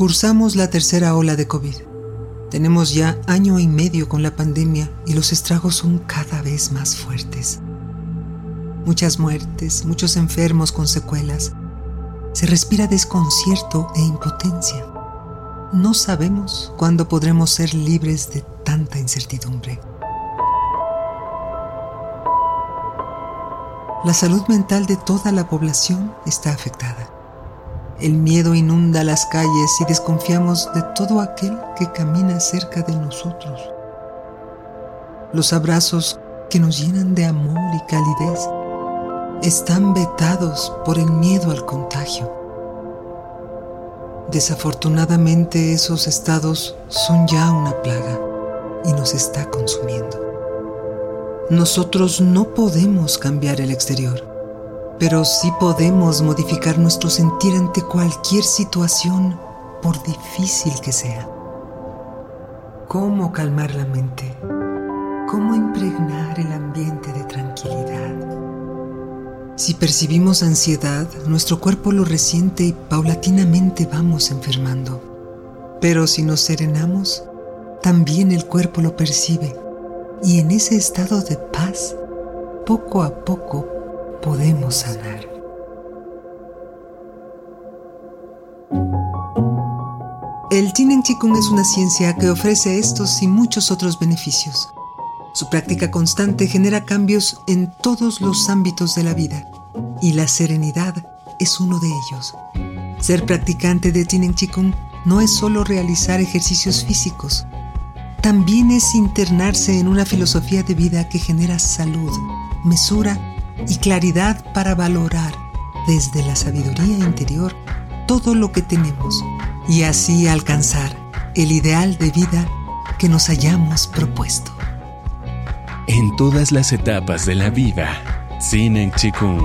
Cursamos la tercera ola de COVID. Tenemos ya año y medio con la pandemia y los estragos son cada vez más fuertes. Muchas muertes, muchos enfermos con secuelas. Se respira desconcierto e impotencia. No sabemos cuándo podremos ser libres de tanta incertidumbre. La salud mental de toda la población está afectada. El miedo inunda las calles y desconfiamos de todo aquel que camina cerca de nosotros. Los abrazos que nos llenan de amor y calidez están vetados por el miedo al contagio. Desafortunadamente esos estados son ya una plaga y nos está consumiendo. Nosotros no podemos cambiar el exterior pero sí podemos modificar nuestro sentir ante cualquier situación, por difícil que sea. ¿Cómo calmar la mente? ¿Cómo impregnar el ambiente de tranquilidad? Si percibimos ansiedad, nuestro cuerpo lo resiente y paulatinamente vamos enfermando. Pero si nos serenamos, también el cuerpo lo percibe y en ese estado de paz, poco a poco podemos sanar. El Tinen Chikung es una ciencia que ofrece estos y muchos otros beneficios. Su práctica constante genera cambios en todos los ámbitos de la vida y la serenidad es uno de ellos. Ser practicante de Tinen Chikung no es solo realizar ejercicios físicos, también es internarse en una filosofía de vida que genera salud, mesura y claridad para valorar desde la sabiduría interior todo lo que tenemos y así alcanzar el ideal de vida que nos hayamos propuesto. En todas las etapas de la vida, Sin Chikung